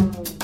Thank you.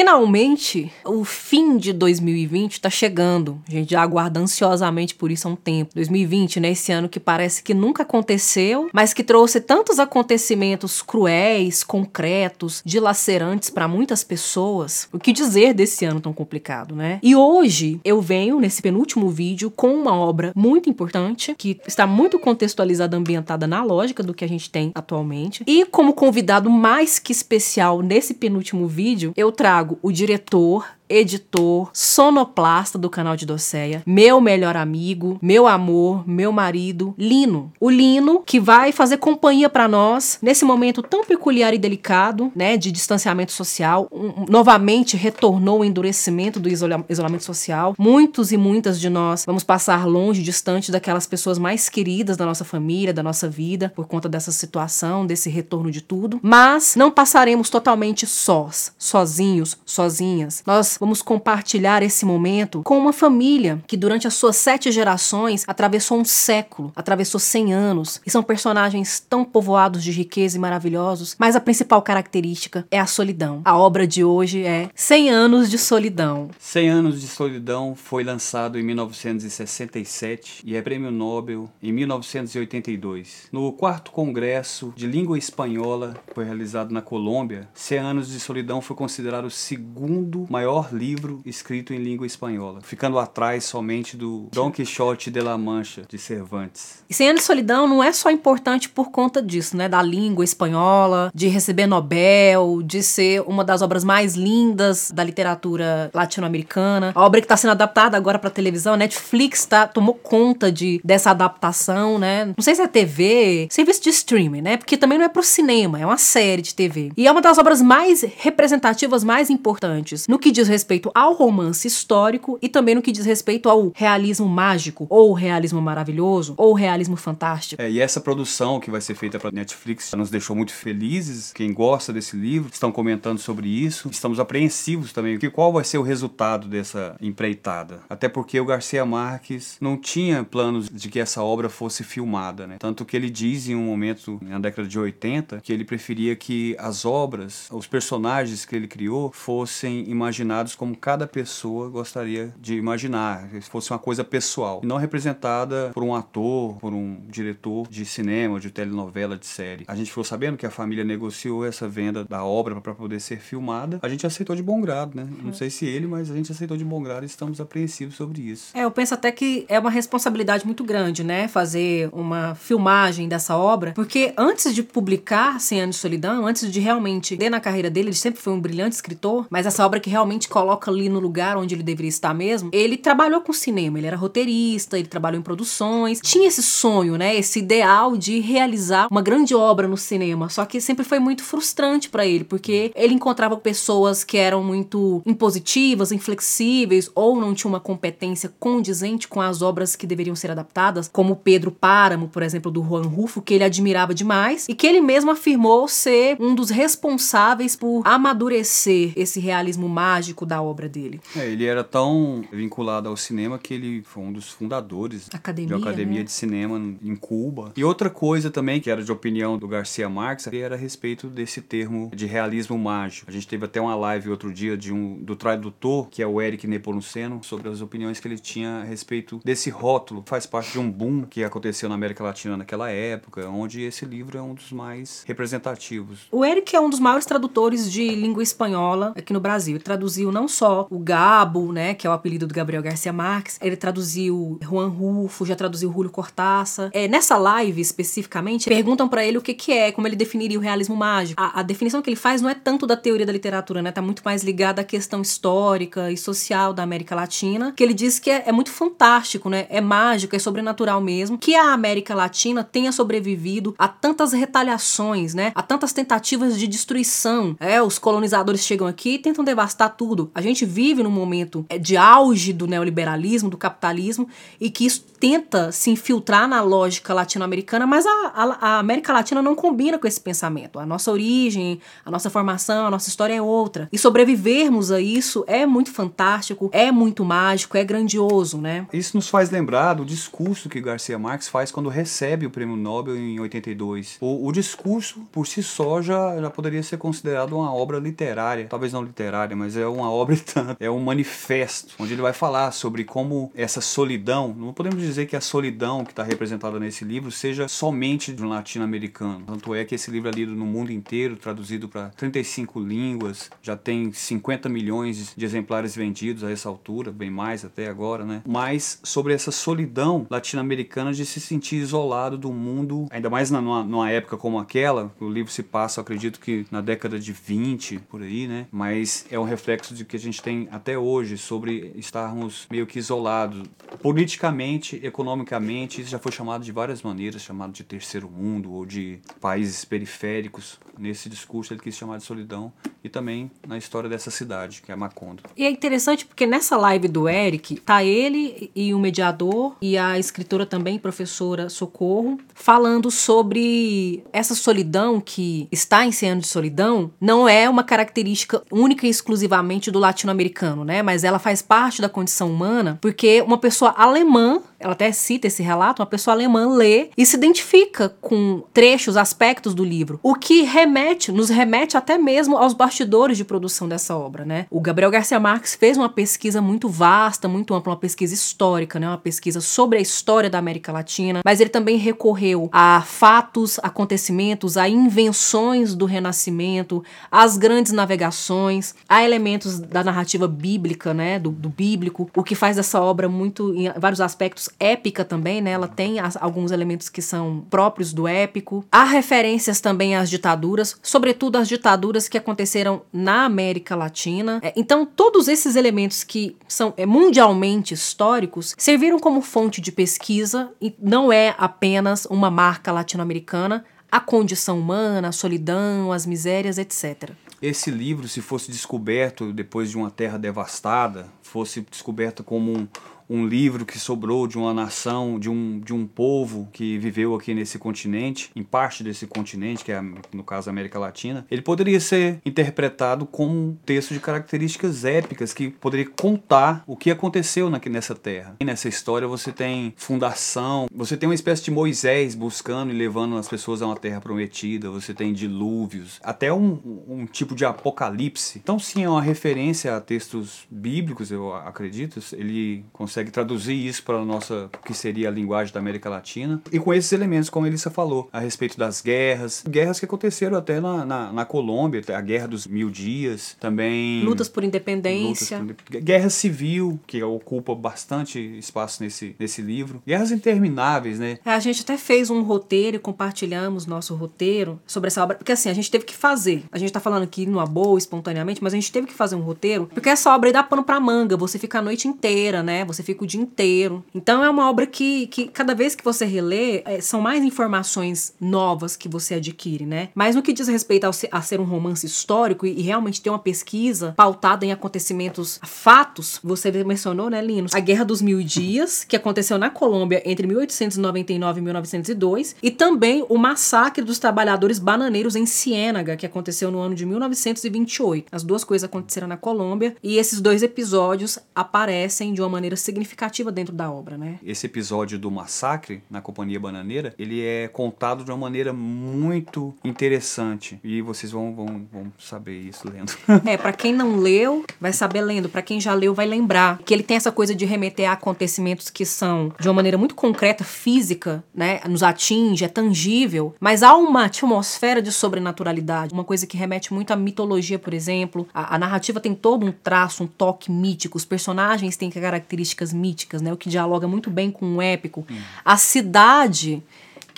Finalmente, o fim de 2020 está chegando. A gente já aguarda ansiosamente por isso há um tempo. 2020, né? Esse ano que parece que nunca aconteceu, mas que trouxe tantos acontecimentos cruéis, concretos, dilacerantes para muitas pessoas. O que dizer desse ano tão complicado, né? E hoje eu venho nesse penúltimo vídeo com uma obra muito importante que está muito contextualizada, ambientada na lógica do que a gente tem atualmente. E como convidado mais que especial nesse penúltimo vídeo, eu trago o diretor editor, sonoplasta do canal de Doceia, meu melhor amigo, meu amor, meu marido, Lino. O Lino que vai fazer companhia para nós nesse momento tão peculiar e delicado, né, de distanciamento social. Um, novamente retornou o endurecimento do isola isolamento social. Muitos e muitas de nós vamos passar longe, distante daquelas pessoas mais queridas da nossa família, da nossa vida, por conta dessa situação, desse retorno de tudo. Mas não passaremos totalmente sós, sozinhos, sozinhas. Nós vamos compartilhar esse momento com uma família que, durante as suas sete gerações, atravessou um século, atravessou cem anos, e são personagens tão povoados de riqueza e maravilhosos, mas a principal característica é a solidão. A obra de hoje é 100 anos de solidão. 100 anos de solidão foi lançado em 1967 e é prêmio Nobel em 1982. No quarto congresso de língua espanhola, foi realizado na Colômbia, 100 anos de solidão foi considerado o segundo maior livro escrito em língua espanhola, ficando atrás somente do Dom Quixote de la Mancha, de Cervantes. E Cem Anos de Solidão não é só importante por conta disso, né? Da língua espanhola, de receber Nobel, de ser uma das obras mais lindas da literatura latino-americana. A obra que está sendo adaptada agora para televisão, Netflix tá, tomou conta de, dessa adaptação, né? Não sei se é TV, serviço de streaming, né? Porque também não é pro cinema, é uma série de TV. E é uma das obras mais representativas, mais importantes no que diz respeito ao romance histórico e também no que diz respeito ao realismo mágico, ou realismo maravilhoso, ou realismo fantástico. É, e essa produção que vai ser feita para Netflix nos deixou muito felizes. Quem gosta desse livro estão comentando sobre isso. Estamos apreensivos também. Que qual vai ser o resultado dessa empreitada? Até porque o Garcia Marques não tinha planos de que essa obra fosse filmada, né? Tanto que ele diz em um momento na década de 80 que ele preferia que as obras, os personagens que ele criou fossem imaginados como cada pessoa gostaria de imaginar, se fosse uma coisa pessoal, não representada por um ator, por um diretor de cinema, de telenovela, de série. A gente ficou sabendo que a família negociou essa venda da obra para poder ser filmada. A gente aceitou de bom grado, né? Não sei se ele, mas a gente aceitou de bom grado e estamos apreensivos sobre isso. É, eu penso até que é uma responsabilidade muito grande, né? Fazer uma filmagem dessa obra, porque antes de publicar Cem Anos de Solidão, antes de realmente ler na carreira dele, ele sempre foi um brilhante escritor, mas essa obra que realmente coloca ali no lugar onde ele deveria estar mesmo, ele trabalhou com cinema, ele era roteirista, ele trabalhou em produções, tinha esse sonho, né, esse ideal de realizar uma grande obra no cinema, só que sempre foi muito frustrante para ele, porque ele encontrava pessoas que eram muito impositivas, inflexíveis ou não tinham uma competência condizente com as obras que deveriam ser adaptadas, como Pedro Páramo, por exemplo, do Juan Rufo, que ele admirava demais e que ele mesmo afirmou ser um dos responsáveis por amadurecer esse realismo mágico da obra dele. É, ele era tão vinculado ao cinema que ele foi um dos fundadores academia, de uma academia né? de cinema em Cuba. E outra coisa também que era de opinião do Garcia Marques era a respeito desse termo de realismo mágico. A gente teve até uma live outro dia de um do tradutor, que é o Eric Nepomuceno, sobre as opiniões que ele tinha a respeito desse rótulo. Faz parte de um boom que aconteceu na América Latina naquela época, onde esse livro é um dos mais representativos. O Eric é um dos maiores tradutores de língua espanhola aqui no Brasil. Ele traduziu não só o Gabo, né, que é o apelido do Gabriel Garcia Marques, ele traduziu Juan Rufo, já traduziu Julio Cortázar. É, nessa live, especificamente, perguntam para ele o que, que é, como ele definiria o realismo mágico. A, a, definição que ele faz não é tanto da teoria da literatura, né, tá muito mais ligada à questão histórica e social da América Latina, que ele diz que é, é muito fantástico, né, é mágico, é sobrenatural mesmo, que a América Latina tenha sobrevivido a tantas retaliações, né, a tantas tentativas de destruição. É, os colonizadores chegam aqui e tentam devastar tudo, mundo, a gente vive num momento é, de auge do neoliberalismo, do capitalismo, e que isso tenta se infiltrar na lógica latino-americana, mas a, a, a, América Latina não combina com esse pensamento. A nossa origem, a nossa formação, a nossa história é outra. E sobrevivermos a isso é muito fantástico, é muito mágico, é grandioso, né? Isso nos faz lembrar do discurso que Garcia Marques faz quando recebe o prêmio Nobel em 82. O, o discurso, por si só, já, já poderia ser considerado uma obra literária. Talvez não literária, mas é uma obra tanto. É um manifesto, onde ele vai falar sobre como essa solidão, não podemos dizer que a solidão que está representada nesse livro seja somente de um latino-americano. Tanto é que esse livro é lido no mundo inteiro, traduzido para 35 línguas, já tem 50 milhões de exemplares vendidos a essa altura, bem mais até agora, né? Mas sobre essa solidão latino-americana de se sentir isolado do mundo, ainda mais numa, numa época como aquela, o livro se passa, acredito que na década de 20, por aí, né? Mas é um reflexo de que a gente tem até hoje sobre estarmos meio que isolados politicamente economicamente, isso já foi chamado de várias maneiras, chamado de terceiro mundo ou de países periféricos. Nesse discurso ele quis chamar de solidão e também na história dessa cidade, que é Macondo. E é interessante porque nessa live do Eric, tá ele e o mediador e a escritora também, professora Socorro, falando sobre essa solidão que está em Cem de Solidão, não é uma característica única e exclusivamente do latino-americano, né? Mas ela faz parte da condição humana, porque uma pessoa alemã ela até cita esse relato, uma pessoa alemã lê e se identifica com trechos, aspectos do livro, o que remete, nos remete até mesmo aos bastidores de produção dessa obra, né? O Gabriel Garcia Marques fez uma pesquisa muito vasta, muito ampla, uma pesquisa histórica, né? Uma pesquisa sobre a história da América Latina, mas ele também recorreu a fatos, acontecimentos, a invenções do Renascimento, às grandes navegações, a elementos da narrativa bíblica, né? Do, do bíblico, o que faz essa obra muito, em vários aspectos, épica também, né? Ela tem as, alguns elementos que são próprios do épico. Há referências também às ditaduras, sobretudo às ditaduras que aconteceram na América Latina. É, então, todos esses elementos que são é, mundialmente históricos serviram como fonte de pesquisa e não é apenas uma marca latino-americana, a condição humana, a solidão, as misérias, etc. Esse livro, se fosse descoberto depois de uma terra devastada, fosse descoberto como um, um livro que sobrou de uma nação, de um, de um povo que viveu aqui nesse continente, em parte desse continente, que é no caso a América Latina, ele poderia ser interpretado como um texto de características épicas que poderia contar o que aconteceu na, nessa terra. E nessa história você tem fundação, você tem uma espécie de Moisés buscando e levando as pessoas a uma terra prometida, você tem dilúvios, até um, um tipo de apocalipse. Então sim, é uma referência a textos bíblicos, eu acredito, ele consegue consegue traduzir isso para a nossa, que seria a linguagem da América Latina. E com esses elementos, como a Elissa falou, a respeito das guerras, guerras que aconteceram até na, na, na Colômbia, a Guerra dos Mil Dias, também... Lutas por independência. Lutas por, guerra civil, que ocupa bastante espaço nesse, nesse livro. Guerras intermináveis, né? É, a gente até fez um roteiro e compartilhamos nosso roteiro sobre essa obra, porque assim, a gente teve que fazer. A gente tá falando aqui numa boa, espontaneamente, mas a gente teve que fazer um roteiro, porque essa obra aí dá pano pra manga, você fica a noite inteira, né? Você fica o dia inteiro. Então é uma obra que, que cada vez que você relê, é, são mais informações novas que você adquire, né? Mas no que diz respeito ao, a ser um romance histórico e, e, realmente ter uma pesquisa pautada em acontecimentos, fatos, você mencionou, né, Linus? A Guerra dos Mil Dias, que aconteceu na Colômbia entre 1899 e 1902, e também o massacre dos trabalhadores bananeiros em Ciénaga, que aconteceu no ano de 1928. As duas coisas aconteceram na Colômbia e esses dois episódios aparecem de uma maneira significativa significativa dentro da obra, né? Esse episódio do massacre na Companhia Bananeira, ele é contado de uma maneira muito interessante e vocês vão, vão, vão saber isso lendo. é, para quem não leu, vai saber lendo. Para quem já leu, vai lembrar que ele tem essa coisa de remeter a acontecimentos que são de uma maneira muito concreta, física, né? Nos atinge, é tangível, mas há uma atmosfera de sobrenaturalidade, uma coisa que remete muito à mitologia, por exemplo. A, a narrativa tem todo um traço, um toque mítico, os personagens têm características míticas, né? O que dialoga muito bem com o épico. Hum. A cidade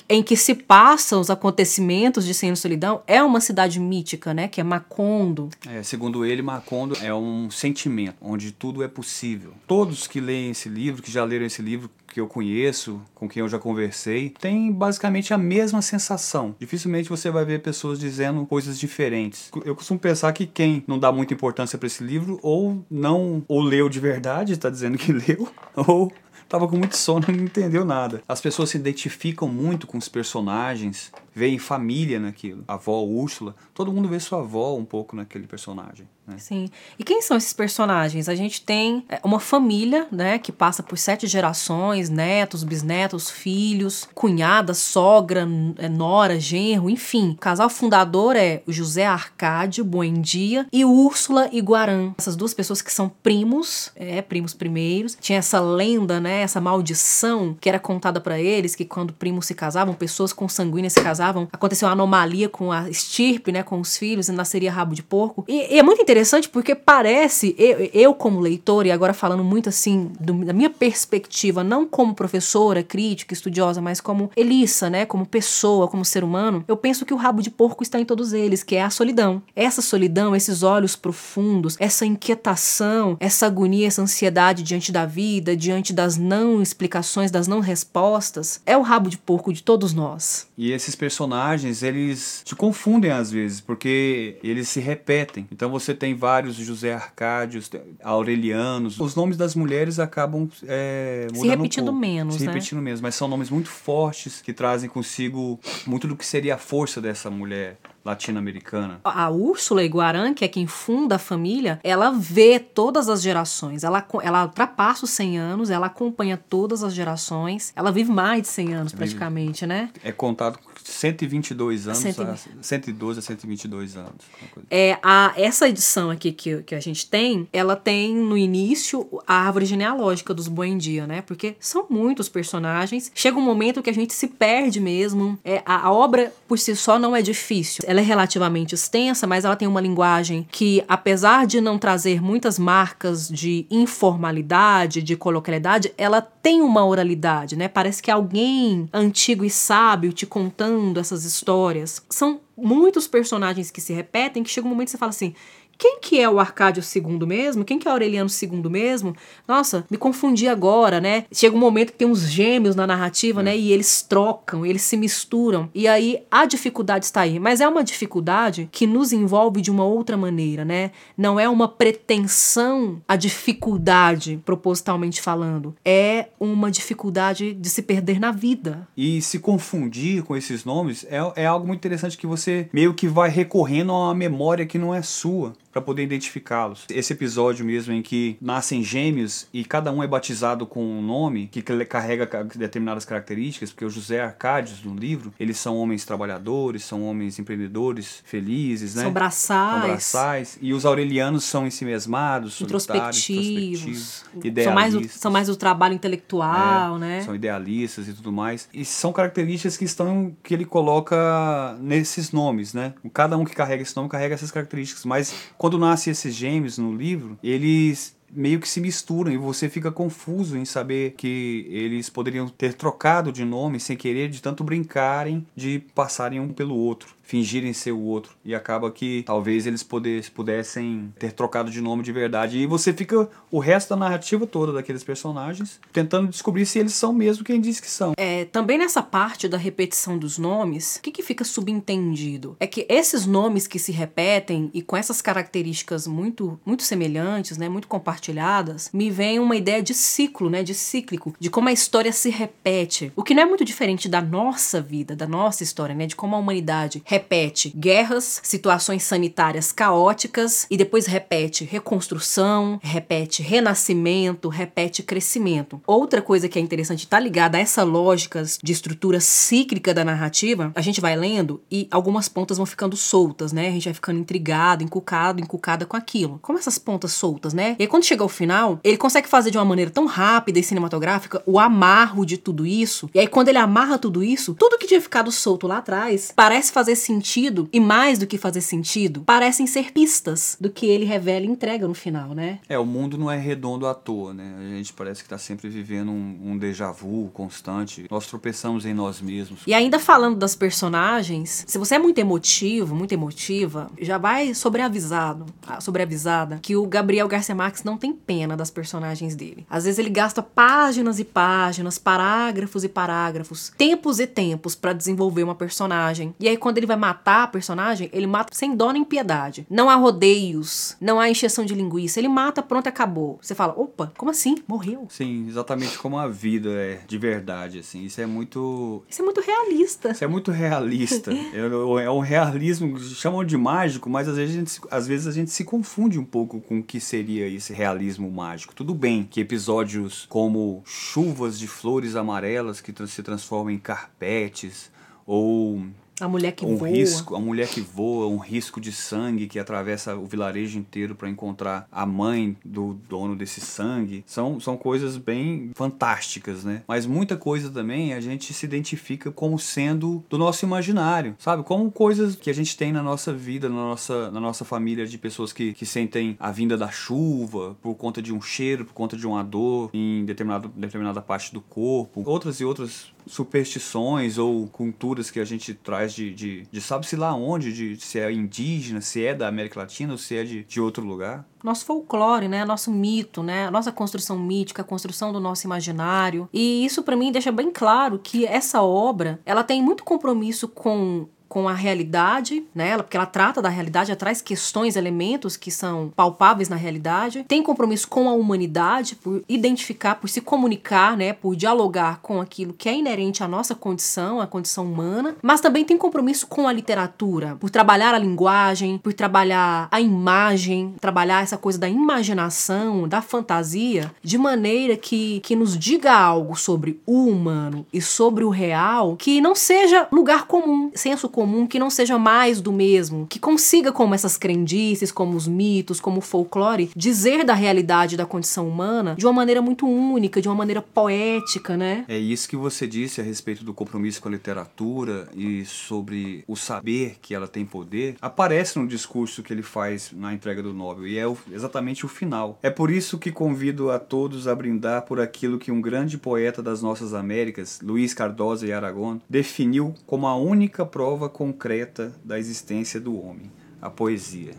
em que se passam os acontecimentos de Senhor Solidão é uma cidade mítica, né? Que é Macondo. É, segundo ele, Macondo é um sentimento onde tudo é possível. Todos que leem esse livro, que já leram esse livro, que eu conheço, com quem eu já conversei, tem basicamente a mesma sensação. Dificilmente você vai ver pessoas dizendo coisas diferentes. Eu costumo pensar que quem não dá muita importância para esse livro ou não ou leu de verdade, está dizendo que leu, ou tava com muito sono e não entendeu nada. As pessoas se identificam muito com os personagens, veem família naquilo. A avó Úrsula, todo mundo vê sua avó um pouco naquele personagem. Né? Sim. E quem são esses personagens? A gente tem é, uma família, né, que passa por sete gerações, netos, bisnetos, filhos, cunhada, sogra, é, nora, genro, enfim. O casal fundador é José Arcádio Buendia e Úrsula Iguarã. Essas duas pessoas que são primos, é, primos primeiros. Tinha essa lenda, né, essa maldição que era contada para eles que quando primos se casavam, pessoas consanguíneas se casavam, aconteceu uma anomalia com a estirpe, né, com os filhos e nasceria rabo de porco. E, e é muito interessante interessante porque parece, eu, eu como leitor, e agora falando muito assim, do, da minha perspectiva, não como professora, crítica, estudiosa, mas como Elissa, né, como pessoa, como ser humano, eu penso que o rabo de porco está em todos eles, que é a solidão. Essa solidão, esses olhos profundos, essa inquietação, essa agonia, essa ansiedade diante da vida, diante das não explicações, das não respostas, é o rabo de porco de todos nós. E esses personagens, eles te confundem às vezes, porque eles se repetem. Então você tem vários José Arcádios, Aurelianos. Os nomes das mulheres acabam é, se repetindo um menos, se né? repetindo menos, mas são nomes muito fortes que trazem consigo muito do que seria a força dessa mulher latino-americana. A Úrsula Iguarã, que é quem funda a família, ela vê todas as gerações. Ela, ela ultrapassa os 100 anos, ela acompanha todas as gerações. Ela vive mais de 100 anos, praticamente, né? É contado 122 anos, 120. a 112 a 122 anos. É, a, essa edição aqui que, que a gente tem, ela tem no início a árvore genealógica dos Buendia, né? Porque são muitos personagens. Chega um momento que a gente se perde mesmo. É, a, a obra por si só não é difícil. Ela é relativamente extensa, mas ela tem uma linguagem que, apesar de não trazer muitas marcas de informalidade, de coloquialidade, ela tem uma oralidade, né? Parece que alguém antigo e sábio te contando contando essas histórias. São muitos personagens que se repetem que chega um momento que você fala assim: quem que é o Arcádio II mesmo? Quem que é o Aureliano II mesmo? Nossa, me confundi agora, né? Chega um momento que tem uns gêmeos na narrativa, é. né? E eles trocam, eles se misturam. E aí a dificuldade está aí. Mas é uma dificuldade que nos envolve de uma outra maneira, né? Não é uma pretensão a dificuldade, propositalmente falando. É uma dificuldade de se perder na vida. E se confundir com esses nomes é, é algo muito interessante que você meio que vai recorrendo a uma memória que não é sua para poder identificá-los. Esse episódio mesmo em que nascem gêmeos e cada um é batizado com um nome que carrega determinadas características, porque o José Arcádios no livro, eles são homens trabalhadores, são homens empreendedores, felizes, né? São braçais. São braçais. E os aurelianos são ensimesmados, introspectivos, introspectivos são mais, o, são mais o trabalho intelectual, é, né? São idealistas e tudo mais. E são características que estão que ele coloca nesses nomes, né? Cada um que carrega esse nome carrega essas características, mas quando nascem esses gêmeos no livro, eles meio que se misturam e você fica confuso em saber que eles poderiam ter trocado de nome sem querer, de tanto brincarem de passarem um pelo outro fingirem ser o outro. E acaba que talvez eles pudessem ter trocado de nome de verdade. E você fica o resto da narrativa toda daqueles personagens tentando descobrir se eles são mesmo quem diz que são. É, também nessa parte da repetição dos nomes, o que, que fica subentendido? É que esses nomes que se repetem e com essas características muito, muito semelhantes, né, muito compartilhadas, me vem uma ideia de ciclo, né, de cíclico, de como a história se repete. O que não é muito diferente da nossa vida, da nossa história, né, de como a humanidade repete guerras, situações sanitárias caóticas e depois repete reconstrução, repete renascimento, repete crescimento. Outra coisa que é interessante está ligada a essa lógica de estrutura cíclica da narrativa, a gente vai lendo e algumas pontas vão ficando soltas, né? A gente vai ficando intrigado, encucado, encucada com aquilo. Como essas pontas soltas, né? E aí, quando chega ao final, ele consegue fazer de uma maneira tão rápida e cinematográfica o amarro de tudo isso. E aí quando ele amarra tudo isso, tudo que tinha ficado solto lá atrás parece fazer sentido e mais do que fazer sentido, parecem ser pistas do que ele revela e entrega no final, né? É, o mundo não é redondo à toa, né? A gente parece que tá sempre vivendo um, um déjà vu constante. Nós tropeçamos em nós mesmos. E ainda falando das personagens, se você é muito emotivo, muito emotiva, já vai sobreavisado, ah, sobreavisada que o Gabriel Garcia Marques não tem pena das personagens dele. Às vezes ele gasta páginas e páginas, parágrafos e parágrafos, tempos e tempos para desenvolver uma personagem. E aí quando ele vai matar a personagem, ele mata sem dó nem piedade. Não há rodeios, não há encheção de linguiça. Ele mata, pronto, acabou. Você fala, opa, como assim? Morreu. Sim, exatamente como a vida é de verdade, assim. Isso é muito. Isso é muito realista. Isso é muito realista. é, é um realismo, chamam de mágico, mas às vezes, a gente, às vezes a gente se confunde um pouco com o que seria esse realismo mágico. Tudo bem que episódios como chuvas de flores amarelas que se transformam em carpetes, ou a mulher que um voa. Risco, a mulher que voa, um risco de sangue que atravessa o vilarejo inteiro para encontrar a mãe do dono desse sangue. São, são coisas bem fantásticas, né? Mas muita coisa também a gente se identifica como sendo do nosso imaginário, sabe? Como coisas que a gente tem na nossa vida, na nossa, na nossa família, de pessoas que, que sentem a vinda da chuva por conta de um cheiro, por conta de uma dor em determinado, determinada parte do corpo. Outras e outras superstições ou culturas que a gente traz de, de, de sabe-se lá onde, de se é indígena, se é da América Latina ou se é de, de outro lugar. Nosso folclore, né? Nosso mito, né? Nossa construção mítica, a construção do nosso imaginário. E isso para mim deixa bem claro que essa obra, ela tem muito compromisso com com a realidade, né? Porque ela trata da realidade, ela traz questões, elementos que são palpáveis na realidade. Tem compromisso com a humanidade, por identificar, por se comunicar, né? Por dialogar com aquilo que é inerente à nossa condição, à condição humana. Mas também tem compromisso com a literatura, por trabalhar a linguagem, por trabalhar a imagem, trabalhar essa coisa da imaginação, da fantasia, de maneira que, que nos diga algo sobre o humano e sobre o real que não seja lugar comum, senso comum comum que não seja mais do mesmo, que consiga, como essas crendices, como os mitos, como o folclore, dizer da realidade da condição humana de uma maneira muito única, de uma maneira poética, né? É isso que você disse a respeito do compromisso com a literatura e sobre o saber que ela tem poder, aparece no discurso que ele faz na entrega do Nobel e é exatamente o final. É por isso que convido a todos a brindar por aquilo que um grande poeta das nossas Américas, Luiz Cardoso e Aragón, definiu como a única prova concreta da existência do homem, a poesia.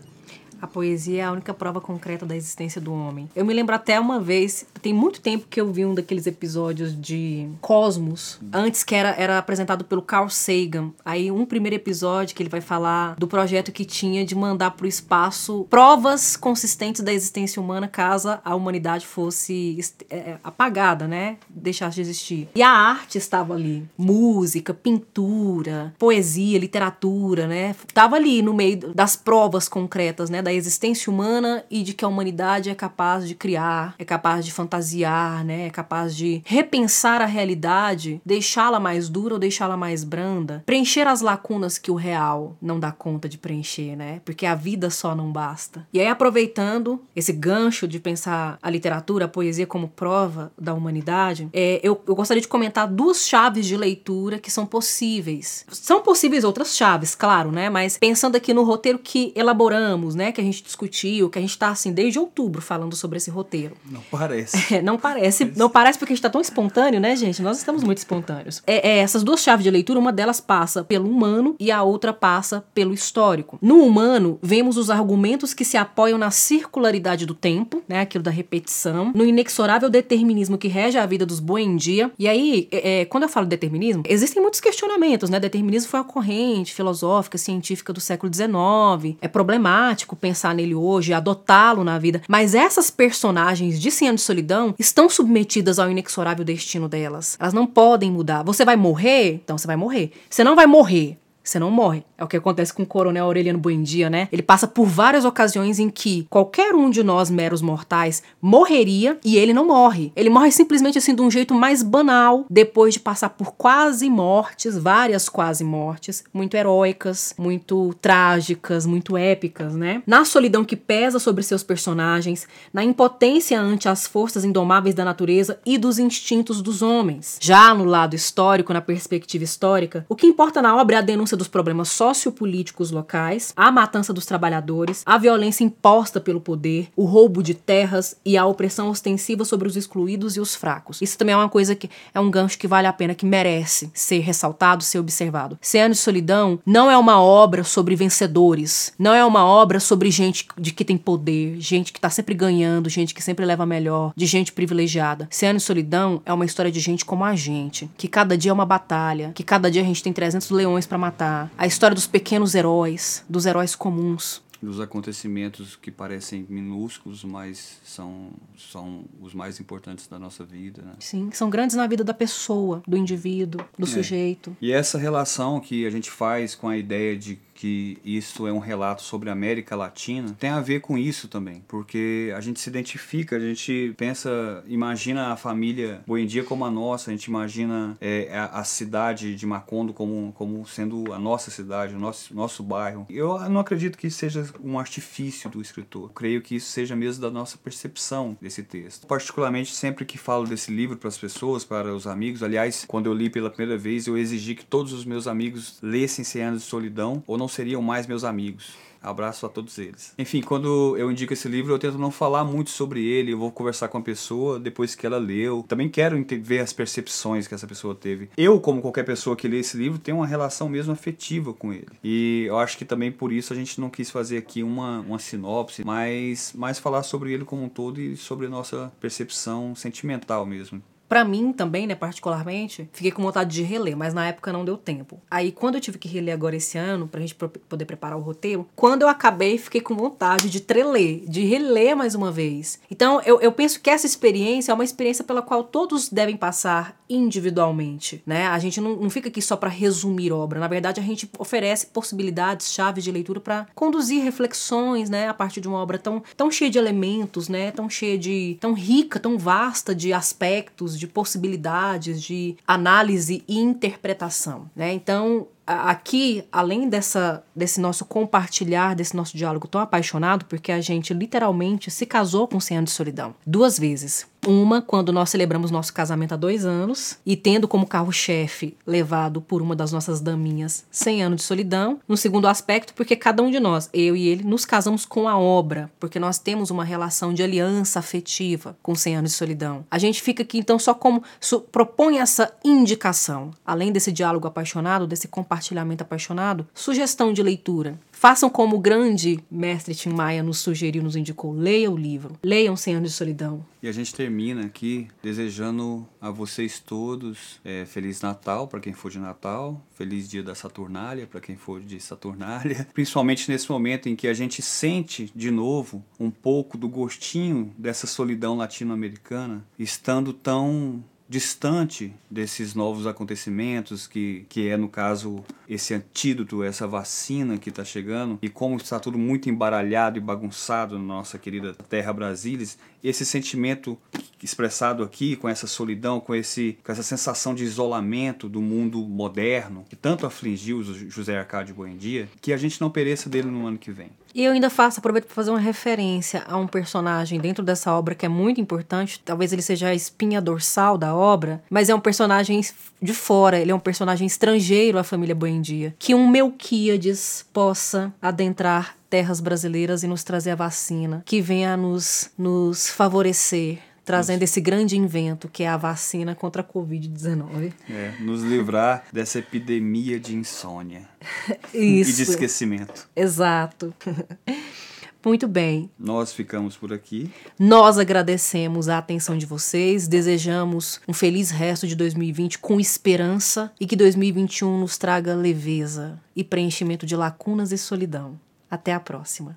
A poesia é a única prova concreta da existência do homem. Eu me lembro até uma vez, tem muito tempo que eu vi um daqueles episódios de Cosmos, antes que era, era apresentado pelo Carl Sagan. Aí um primeiro episódio que ele vai falar do projeto que tinha de mandar para o espaço provas consistentes da existência humana caso a humanidade fosse é, apagada, né? Deixasse de existir. E a arte estava ali, música, pintura, poesia, literatura, né? Tava ali no meio das provas concretas, né? Da existência humana e de que a humanidade é capaz de criar, é capaz de fantasiar, né? É capaz de repensar a realidade, deixá-la mais dura ou deixá-la mais branda, preencher as lacunas que o real não dá conta de preencher, né? Porque a vida só não basta. E aí, aproveitando esse gancho de pensar a literatura, a poesia como prova da humanidade, é, eu, eu gostaria de comentar duas chaves de leitura que são possíveis. São possíveis outras chaves, claro, né? Mas pensando aqui no roteiro que elaboramos, né? Que a gente discutiu, que a gente tá assim desde outubro falando sobre esse roteiro. Não parece. É, não parece. Não parece porque a gente tá tão espontâneo, né, gente? Nós estamos muito espontâneos. É, é, essas duas chaves de leitura, uma delas passa pelo humano e a outra passa pelo histórico. No humano, vemos os argumentos que se apoiam na circularidade do tempo, né? Aquilo da repetição, no inexorável determinismo que rege a vida dos Buendia. E aí, é, é, quando eu falo determinismo, existem muitos questionamentos, né? Determinismo foi a corrente filosófica, científica do século XIX. É problemático pensar nele hoje, adotá-lo na vida. Mas essas personagens de Anos de Solidão estão submetidas ao inexorável destino delas. Elas não podem mudar. Você vai morrer? Então você vai morrer. Você não vai morrer. Você não morre. É o que acontece com o coronel Aureliano Buendia, né? Ele passa por várias ocasiões em que qualquer um de nós, meros mortais, morreria e ele não morre. Ele morre simplesmente assim de um jeito mais banal, depois de passar por quase mortes, várias quase mortes, muito heróicas, muito trágicas, muito épicas, né? Na solidão que pesa sobre seus personagens, na impotência ante as forças indomáveis da natureza e dos instintos dos homens. Já no lado histórico, na perspectiva histórica, o que importa na obra é a denúncia dos problemas sociopolíticos locais, a matança dos trabalhadores, a violência imposta pelo poder, o roubo de terras e a opressão ostensiva sobre os excluídos e os fracos. Isso também é uma coisa que é um gancho que vale a pena, que merece ser ressaltado, ser observado. Cem anos de solidão não é uma obra sobre vencedores, não é uma obra sobre gente de que tem poder, gente que tá sempre ganhando, gente que sempre leva melhor, de gente privilegiada. Cem anos de solidão é uma história de gente como a gente, que cada dia é uma batalha, que cada dia a gente tem 300 leões para matar. A história dos pequenos heróis, dos heróis comuns dos acontecimentos que parecem minúsculos, mas são, são os mais importantes da nossa vida. Né? Sim, são grandes na vida da pessoa, do indivíduo, do é. sujeito. E essa relação que a gente faz com a ideia de que isso é um relato sobre a América Latina, tem a ver com isso também, porque a gente se identifica, a gente pensa, imagina a família Boendia como a nossa, a gente imagina é, a, cidade de Macondo como, como sendo a nossa cidade, o nosso, nosso bairro. Eu não acredito que seja um artifício do escritor, eu creio que isso seja mesmo da nossa percepção desse texto. Particularmente sempre que falo desse livro para as pessoas, para os amigos, aliás, quando eu li pela primeira vez, eu exigi que todos os meus amigos lessem Cem Anos de Solidão, ou não seriam mais meus amigos. Abraço a todos eles. Enfim, quando eu indico esse livro, eu tento não falar muito sobre ele. Eu vou conversar com a pessoa depois que ela leu. Também quero ver as percepções que essa pessoa teve. Eu, como qualquer pessoa que lê esse livro, tenho uma relação mesmo afetiva com ele. E eu acho que também por isso a gente não quis fazer aqui uma, uma sinopse, mas mais falar sobre ele como um todo e sobre nossa percepção sentimental mesmo para mim também, né, particularmente, fiquei com vontade de reler, mas na época não deu tempo. Aí quando eu tive que reler agora esse ano, pra gente poder preparar o roteiro, quando eu acabei, fiquei com vontade de treler, de reler mais uma vez. Então eu, eu penso que essa experiência é uma experiência pela qual todos devem passar individualmente, né? A gente não, não fica aqui só para resumir obra, na verdade a gente oferece possibilidades, chaves de leitura para conduzir reflexões, né, a partir de uma obra tão, tão cheia de elementos, né, tão cheia de, tão rica, tão vasta de aspectos, de possibilidades, de análise e interpretação, né? Então, aqui, além dessa, desse nosso compartilhar, desse nosso diálogo tão apaixonado, porque a gente literalmente se casou com 100 anos de solidão, duas vezes. Uma, quando nós celebramos nosso casamento há dois anos, e tendo como carro-chefe levado por uma das nossas daminhas 100 anos de solidão. No segundo aspecto, porque cada um de nós, eu e ele, nos casamos com a obra, porque nós temos uma relação de aliança afetiva com 100 anos de solidão. A gente fica aqui, então, só como propõe essa indicação, além desse diálogo apaixonado, desse compartilhamento apaixonado, sugestão de leitura. Façam como o grande mestre Tim Maia nos sugeriu, nos indicou. Leia o livro. Leiam 100 anos de solidão. E a gente termina aqui desejando a vocês todos é, Feliz Natal para quem for de Natal, Feliz Dia da Saturnália para quem for de Saturnália. Principalmente nesse momento em que a gente sente de novo um pouco do gostinho dessa solidão latino-americana, estando tão distante desses novos acontecimentos, que, que é, no caso, esse antídoto, essa vacina que está chegando, e como está tudo muito embaralhado e bagunçado na nossa querida terra Brasília, esse sentimento expressado aqui, com essa solidão, com, esse, com essa sensação de isolamento do mundo moderno, que tanto afligiu José Arcádio Buendia, que a gente não pereça dele no ano que vem. E eu ainda faço, aproveito para fazer uma referência a um personagem dentro dessa obra que é muito importante. Talvez ele seja a espinha dorsal da obra, mas é um personagem de fora, ele é um personagem estrangeiro à família Buendia. Que um Melquíades possa adentrar terras brasileiras e nos trazer a vacina, que venha nos, nos favorecer trazendo esse grande invento que é a vacina contra a Covid-19. É, nos livrar dessa epidemia de insônia Isso. e de esquecimento. Exato. Muito bem. Nós ficamos por aqui. Nós agradecemos a atenção de vocês, desejamos um feliz resto de 2020 com esperança e que 2021 nos traga leveza e preenchimento de lacunas e solidão. Até a próxima.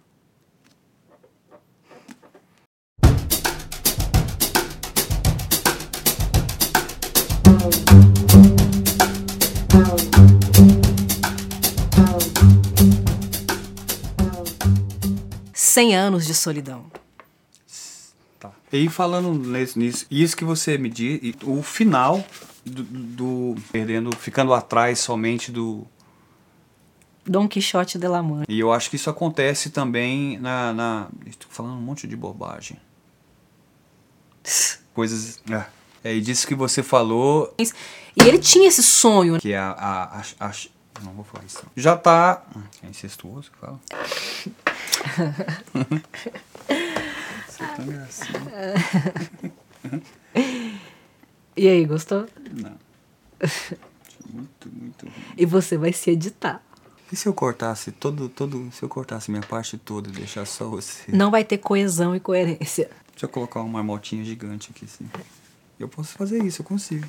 Cem anos de solidão. Tá. E falando nisso, isso que você me diz, o final do, do, perdendo, ficando atrás somente do Dom Quixote de la Mancha. E eu acho que isso acontece também na, na estou falando um monte de bobagem. Coisas, é. é, e disso que você falou. E ele tinha esse sonho. Que é a, a, a, a Não vou falar isso. Já tá. É incestuoso que fala? Você tão engraçado. E aí, gostou? Não. Muito, muito ruim. E você vai se editar. E se eu cortasse todo, todo. Se eu cortasse minha parte toda e deixasse só você? Não vai ter coesão e coerência. Deixa eu colocar uma marmotinha gigante aqui, assim. Eu posso fazer isso, eu consigo.